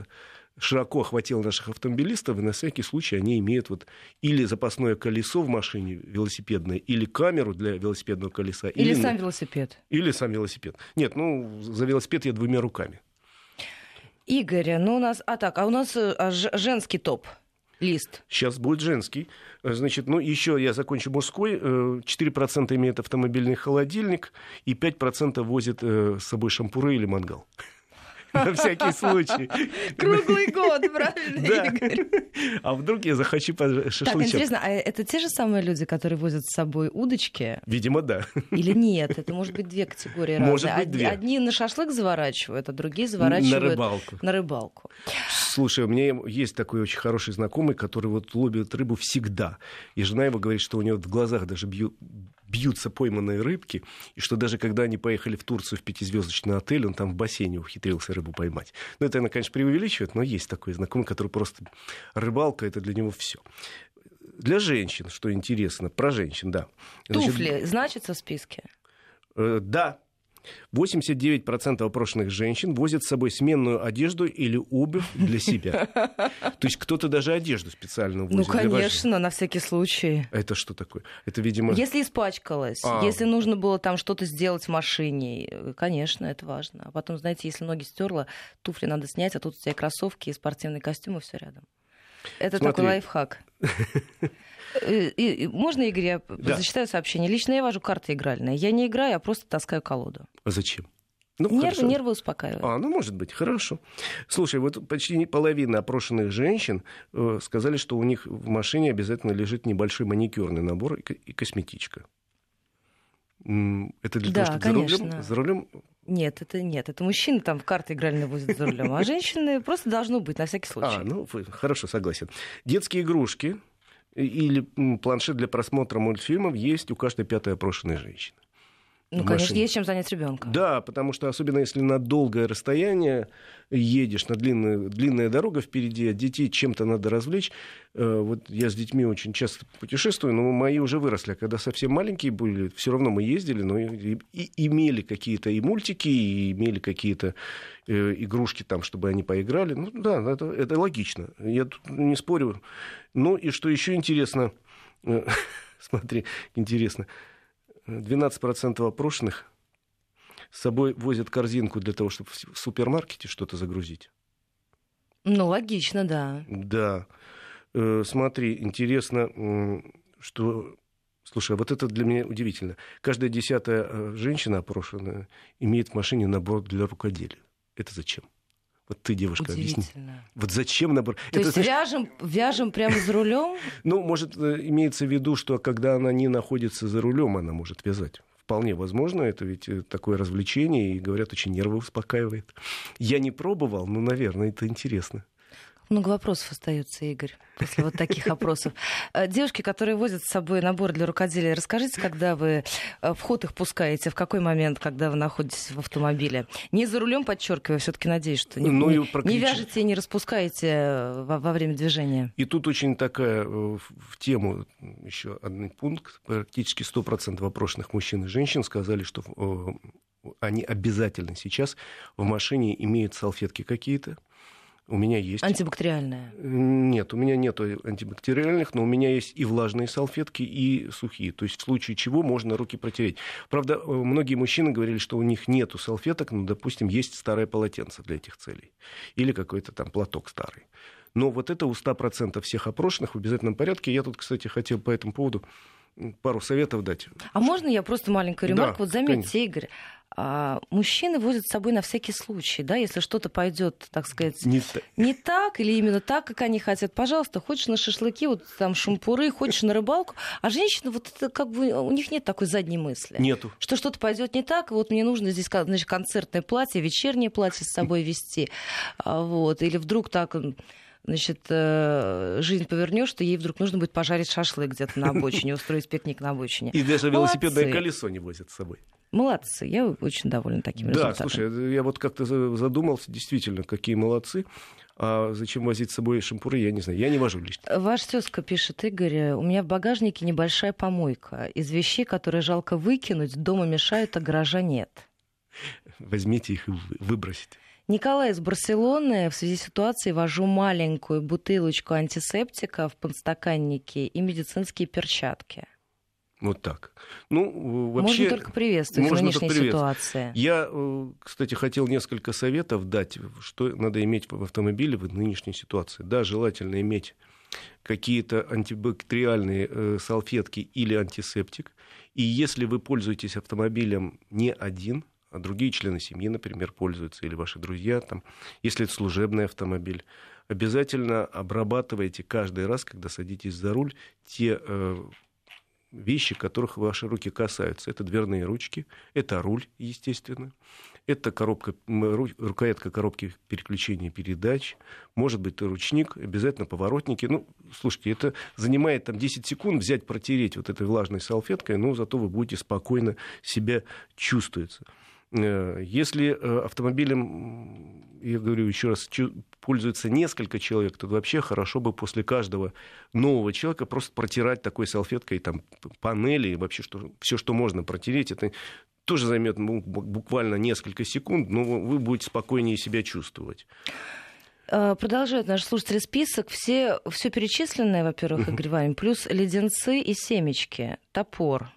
широко охватила наших автомобилистов, и на всякий случай они имеют вот или запасное колесо в машине велосипедное, или камеру для велосипедного колеса. Или, или сам велосипед. Или сам велосипед. Нет, ну, за велосипед я двумя руками. Игорь, ну у нас... А так, а у нас э, женский топ лист. Сейчас будет женский. Значит, ну, еще я закончу мужской. 4% э, имеет автомобильный холодильник, и 5% возит э, с собой шампуры или мангал. На всякий случай. Круглый год, правильно, Игорь? А вдруг я захочу шашлычок? Так, интересно, а это те же самые люди, которые возят с собой удочки? Видимо, да. Или нет? Это может быть две категории разные. Может быть, две. Одни на шашлык заворачивают, а другие заворачивают... На рыбалку. На рыбалку. Слушай, у меня есть такой очень хороший знакомый, который вот ловит рыбу всегда. И жена его говорит, что у него в глазах даже бьют бьются пойманные рыбки, и что даже когда они поехали в Турцию в пятизвездочный отель, он там в бассейне ухитрился рыбу поймать. Ну, это она, конечно, преувеличивает, но есть такой знакомый, который просто... Рыбалка — это для него все. Для женщин, что интересно, про женщин, да. Значит, Туфли значатся в списке? Э, да, 89% опрошенных женщин возят с собой сменную одежду или обувь для себя. То есть кто-то даже одежду специально возит. Ну, конечно, на всякий случай. Это что такое? Это, видимо... Если испачкалась, а. если нужно было там что-то сделать в машине, конечно, это важно. А потом, знаете, если ноги стерла, туфли надо снять, а тут у тебя кроссовки и спортивный костюм, и все рядом. Это Смотри. такой лайфхак. Э, и, и, можно, Игорь, я да. зачитаю сообщение? Лично я вожу карты игральные. Я не играю, я просто таскаю колоду. А зачем? Ну, нервы, нервы успокаивают. А, ну, может быть, хорошо. Слушай, вот почти половина опрошенных женщин э, сказали, что у них в машине обязательно лежит небольшой маникюрный набор и, и косметичка. Это для да, того, чтобы конечно. за рулем, за рулем нет, это нет. Это мужчины там в карты игральные возят за рулем, а женщины просто должно быть на всякий случай. А, ну, хорошо, согласен. Детские игрушки или планшет для просмотра мультфильмов есть у каждой пятой опрошенной женщины. Ну, конечно, машине. есть чем занять ребенка. Да, потому что особенно если на долгое расстояние едешь, на длинную, длинная дорога впереди, а детей чем-то надо развлечь. Э, Вот я с детьми очень часто путешествую, но мои уже выросли. А когда совсем маленькие были, все равно мы ездили, но и, и имели какие-то и мультики, и имели какие-то э, игрушки там, чтобы они поиграли. Ну да, это, это логично. Я тут не спорю. Ну и что еще интересно, э, смотри, интересно, 12% опрошенных с собой возят корзинку для того, чтобы в супермаркете что-то загрузить. Ну, логично, да. Да. Э, Смотри, интересно, что... Слушай, а вот это для меня удивительно. Каждая десятая э, женщина опрошенная имеет в машине набор для рукоделия. Это зачем? Вот ты, девушка, объясни. Вот зачем набор? То это, есть знаешь, вяжем, вяжем прямо за рулем? Ну, может, э, имеется в виду, что когда она не находится за рулем, она может вязать. Вполне возможно, это ведь э, такое развлечение, и, говорят, очень нервы успокаивает. Я не пробовал, но, наверное, это интересно. Много вопросов остается, Игорь, после вот таких опросов. Э, Девушки, которые возят с собой набор для рукоделия, расскажите, когда вы э, в ход их пускаете, в какой момент, когда вы находитесь в автомобиле? Не за рулем, подчеркиваю, все-таки надеюсь, что не, Ну, не- не вяжете и не распускаете э, во, во время движения. И тут очень такая в тему еще один пункт. Практически 100% опрошенных мужчин и женщин сказали, что они обязательно сейчас в машине имеют салфетки какие-то. У меня есть. Антибактериальная. Нет, у меня нет антибактериальных, но у меня есть и влажные салфетки, и сухие. То есть в случае чего можно руки протереть. Правда, э, многие мужчины говорили, что у них нету салфеток, но, допустим, есть старое полотенце для этих целей. Или какой-то там платок старый. Но вот это у 100% всех опрошенных в обязательном порядке. Я тут, кстати, хотел по этому поводу пару советов дать. А можно я просто маленькую Да, ремарку? Вот заметьте, Игорь, а, мужчины возят с собой на всякий случай, да, если что-то пойдет, так сказать, Не не так или именно так, как они хотят. Пожалуйста, хочешь на шашлыки, вот там шампуры, хочешь на рыбалку. А женщины, вот это как бы, у них нет такой задней мысли. Нету. Что что-то пойдет не так, вот мне нужно здесь значит, концертное платье, вечернее платье с собой вести. А, Вот. Или вдруг так значит, э, жизнь повернешь, что ей вдруг нужно будет пожарить шашлык где-то на обочине, устроить пикник на обочине. И даже велосипедное колесо не возят с собой. Молодцы, я очень довольна таким Да, результатом. слушай, я вот как-то за- задумался, действительно, какие молодцы. А зачем возить с собой шампуры, я не знаю. Я не вожу лично. Ваш тезка пишет, Игорь, у меня в багажнике небольшая помойка. Из вещей, которые жалко выкинуть, дома мешают, а гаража нет. Возьмите их и вы- выбросите. Николай из Барселоны в связи с ситуацией вожу маленькую бутылочку антисептика в подстаканнике и медицинские перчатки. Вот так. Ну, вообще... Можно только приветствовать в можно нынешней только приветствовать. ситуации. Я, э, кстати, хотел несколько советов дать, что надо иметь в автомобиле в нынешней ситуации. Да, желательно иметь какие-то антибактериальные э, салфетки или антисептик. И если вы пользуетесь автомобилем не один, другие члены семьи, например, пользуются, или ваши друзья, там, если это служебный автомобиль, обязательно обрабатывайте каждый раз, когда садитесь за руль, те э, вещи, которых ваши руки касаются. Это дверные ручки, это руль, естественно, это коробка, рукоятка коробки переключения передач, может быть, ручник, обязательно поворотники. Ну, слушайте, это занимает там 10 секунд взять, протереть вот этой влажной салфеткой, но зато вы будете спокойно себя чувствовать. Э, Если э, автомобилем, я говорю еще раз, пользуется несколько человек, то вообще хорошо бы после каждого нового человека просто протирать такой салфеткой там панели, вообще что, все, что можно протереть, это тоже займет ну, бу- буквально несколько секунд, но вы будете спокойнее себя чувствовать. Э, Продолжают наши слушатели список. Все, все перечисленное, во-первых, Игорь Ванин, плюс леденцы и семечки, топор,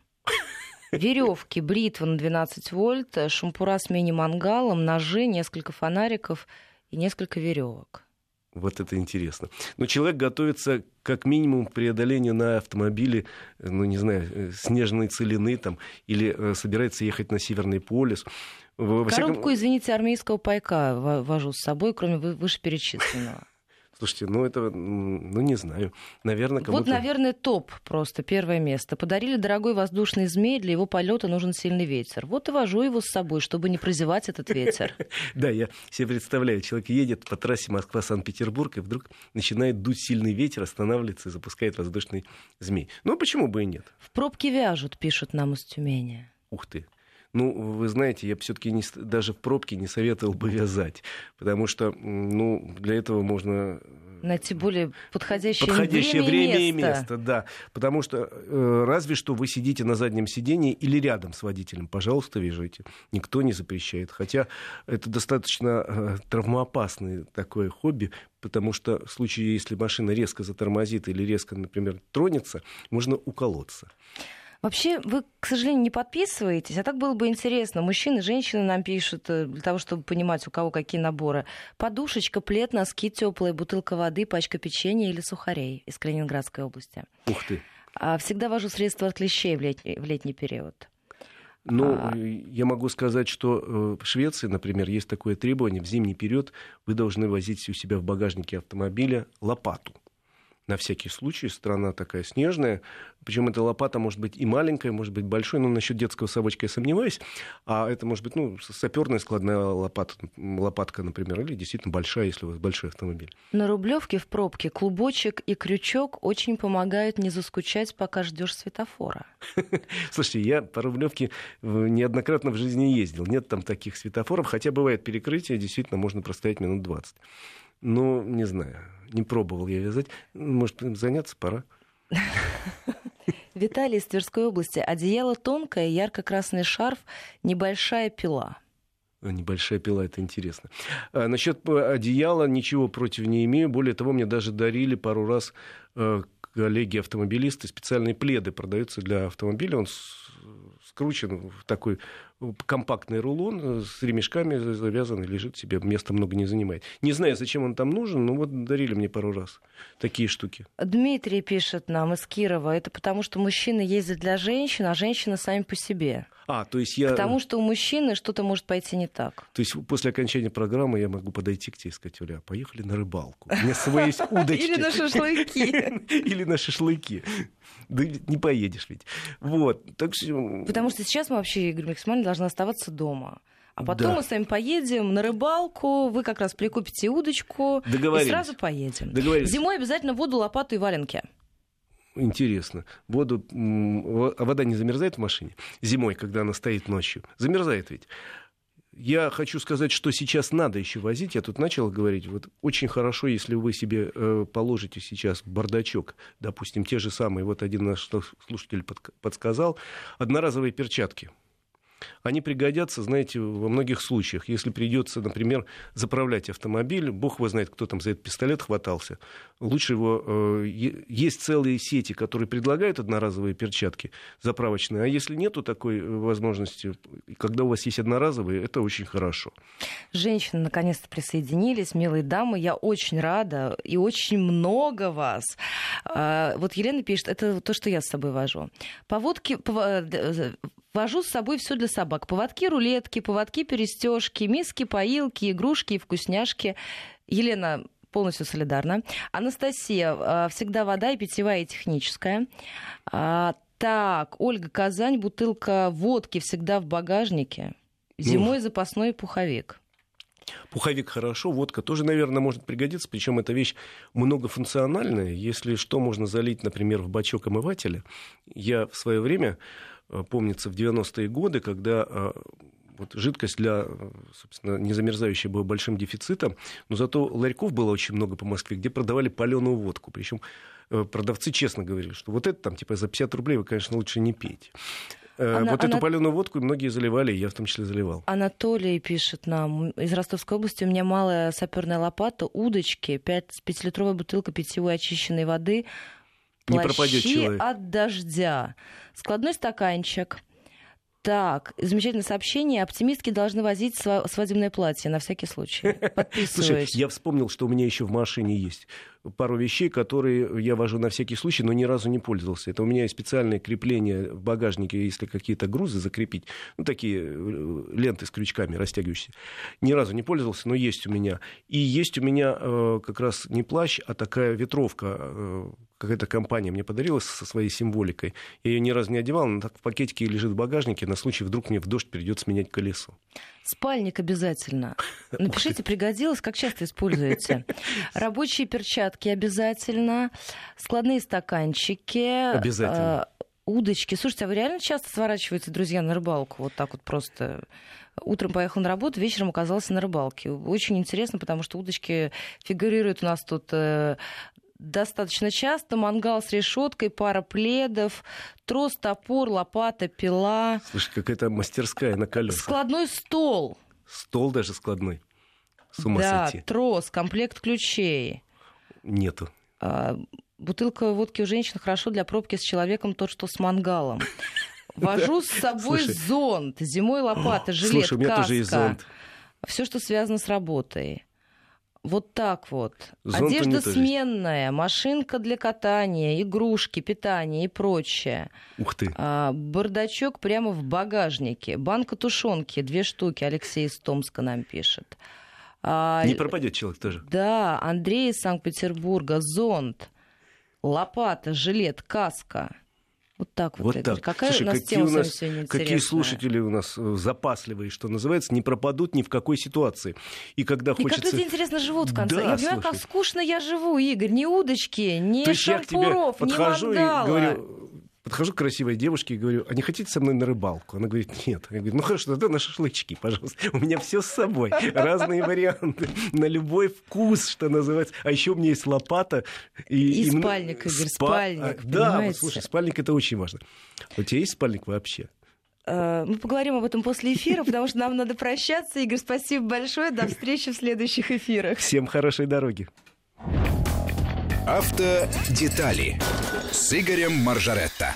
веревки, бритва на 12 вольт, шампура с мини-мангалом, ножи, несколько фонариков и несколько веревок. Вот это интересно. Но человек готовится как минимум к преодолению на автомобиле, ну, не знаю, э, снежной целины там, или э, собирается ехать на Северный полюс. Во- во всяком- Коробку, извините, армейского пайка во- вожу с собой, кроме вы- вышеперечисленного. Слушайте, ну это, ну не знаю. Наверное, кому-то... Вот, наверное, топ просто, первое место. Подарили дорогой воздушный змей, для его полета нужен сильный ветер. Вот и вожу его с собой, чтобы не прозевать этот ветер. Да, я себе представляю, человек едет по трассе Москва-Санкт-Петербург, и вдруг начинает дуть сильный ветер, останавливается и запускает воздушный змей. Ну, почему бы и нет? В пробке вяжут, пишут нам из Тюмени. Ух ты. Ну, вы знаете, я все-таки даже в пробке не советовал бы вязать, потому что, ну, для этого можно Найти более подходящее, подходящее время, время и место. место, да. Потому что э, разве что вы сидите на заднем сидении или рядом с водителем, пожалуйста, вяжите. Никто не запрещает. Хотя это достаточно э, травмоопасное такое хобби, потому что в случае, если машина резко затормозит или резко, например, тронется, можно уколоться. Вообще, вы, к сожалению, не подписываетесь, а так было бы интересно. Мужчины, женщины нам пишут э, для того, чтобы понимать, у кого какие наборы. Подушечка, плед, носки теплые, бутылка воды, пачка печенья или сухарей из Калининградской области. Ух ты. А всегда вожу средства от клещей в летний, в летний период. Ну, а... я могу сказать, что э, в Швеции, например, есть такое требование. В зимний период вы должны возить у себя в багажнике автомобиля лопату на всякий случай. Страна такая снежная. Причем эта лопата может быть и маленькая, может быть большой, но насчет детского совочка я сомневаюсь. А это может быть ну, саперная складная лопата, лопатка, например, или действительно большая, если у вас большой автомобиль. На Рублевке в пробке клубочек и крючок очень помогают не заскучать, пока ждешь светофора. Слушайте, я по Рублевке неоднократно в жизни ездил. Нет там таких светофоров, хотя бывает перекрытие, действительно можно простоять минут 20. Ну, не знаю, не пробовал я вязать. Может, заняться пора. Виталий из Тверской области. Одеяло тонкое, ярко-красный шарф, небольшая пила. Небольшая пила, это интересно. А, насчет одеяла ничего против не имею. Более того, мне даже дарили пару раз э, коллеги-автомобилисты специальные пледы продаются для автомобиля. Он скручен в такой компактный рулон с ремешками завязанный, лежит себе, места много не занимает. Не знаю, зачем он там нужен, но вот дарили мне пару раз такие штуки. Дмитрий пишет нам из Кирова, это потому что мужчины ездят для женщин, а женщины сами по себе. А, то есть я... Потому что у мужчины что-то может пойти не так. То есть после окончания программы я могу подойти к тебе и сказать, Оля, поехали на рыбалку. У меня свои есть удочки. Или на шашлыки. Или на шашлыки. Да не поедешь ведь. Вот. Потому что сейчас мы вообще, Игорь максимально должны оставаться дома. А потом да. мы с вами поедем на рыбалку, вы как раз прикупите удочку и сразу поедем. Зимой обязательно воду, лопату и валенки. Интересно. Воду, а вода не замерзает в машине зимой, когда она стоит ночью? Замерзает ведь. Я хочу сказать, что сейчас надо еще возить. Я тут начал говорить. Вот очень хорошо, если вы себе э, положите сейчас бардачок, допустим, те же самые, вот один наш слушатель под, подсказал, одноразовые перчатки они пригодятся, знаете, во многих случаях. Если придется, например, заправлять автомобиль, бог его знает, кто там за этот пистолет хватался, лучше его... Э, есть целые сети, которые предлагают одноразовые перчатки заправочные, а если нету такой э, возможности, когда у вас есть одноразовые, это очень хорошо. Женщины наконец-то присоединились, милые дамы, я очень рада, и очень много вас. А, вот Елена пишет, это то, что я с собой вожу. Поводки, э, Вожу с собой все для собак. Поводки, рулетки, поводки, перестежки, миски, поилки, игрушки и вкусняшки. Елена полностью солидарна. Анастасия, а, всегда вода и питьевая, и техническая. А, так, Ольга Казань, бутылка водки всегда в багажнике. Зимой ну. запасной пуховик. Пуховик хорошо, водка тоже, наверное, может пригодиться, причем эта вещь многофункциональная. Если что, можно залить, например, в бачок омывателя. Я в свое время помнится, в 90-е годы, когда э, вот жидкость для, собственно, незамерзающей была большим дефицитом, но зато ларьков было очень много по Москве, где продавали паленую водку. Причем э, продавцы честно говорили, что вот это там типа за 50 рублей вы, конечно, лучше не пейте. Она, вот она... эту паленую водку многие заливали, я в том числе заливал. Анатолий пишет нам из Ростовской области. У меня малая саперная лопата, удочки, 5, 5-литровая бутылка питьевой очищенной воды, плащи от дождя, складной стаканчик. Так, замечательное сообщение. Оптимистки должны возить свадебное платье на всякий случай. Подписываюсь. Слушай, я вспомнил, что у меня еще в машине есть пару вещей, которые я вожу на всякий случай, но ни разу не пользовался. Это у меня есть специальное крепление в багажнике, если какие-то грузы закрепить. Ну, такие э, ленты с крючками растягивающиеся. Ни разу не пользовался, но есть у меня. И есть у меня э, как раз не плащ, а такая ветровка. Э, какая-то компания мне подарила со своей символикой. Я ее ни разу не одевал, она так в пакетике лежит в багажнике на случай, вдруг мне в дождь придется менять колесо. Спальник обязательно. Напишите, пригодилось, как часто используете. Рабочие перчатки обязательно. Складные стаканчики. Обязательно. А, Удочки. Слушайте, а вы реально часто сворачиваете, друзья, на рыбалку? Вот так вот просто утром поехал на работу, вечером оказался на рыбалке. Очень интересно, потому что удочки фигурируют у нас тут э, достаточно часто. Мангал с решеткой, пара пледов, трос, топор, лопата, пила. Слушай, какая-то мастерская на колесах. Складной стол. Стол даже складной. С ума да, сойти. трос, комплект ключей. Нету. А, бутылка водки у женщин хорошо для пробки с человеком, тот, что с мангалом. Вожу с собой зонт, зимой лопата, жилет, Слушай, у меня тоже есть зонт. Все, что связано с работой. Вот так вот. Зонт у меня Одежда сменная, машинка для катания, игрушки, питание и прочее. Ух ты. А, бардачок прямо в багажнике. Банка тушенки, две штуки. Алексей из Томска нам пишет. А, Не пропадет человек тоже. да, Андрей из Санкт-Петербурга, зонт, лопата, жилет, каска. Вот так вот. Вот так. Какая Слушай, у нас какие тема у нас- сегодня Какие слушатели у нас э, запасливые, что называется, не пропадут ни в какой ситуации. И когда И как хочется... люди интересно живут в конце. Да, я понимаю, как скучно я живу, Игорь. Ни удочки, ни То шампуров, ни мангала. говорю, подхожу к красивой девушке и говорю, а не хотите со мной на рыбалку? Она говорит, нет. Я говорю, ну хорошо, тогда на шашлычки, пожалуйста. У меня все с собой. Разные варианты. На любой вкус, что называется. А еще у меня есть лопата. И мно- спальник, Игорь, спальник, А, Да, вот, слушай, спальник это очень важно. У тебя есть спальник вообще? Э, Мы поговорим об этом после эфира, потому что нам надо прощаться. Игорь, спасибо большое. До встречи в следующих эфирах. Всем хорошей дороги. Автодетали с Игорем Маржаретто.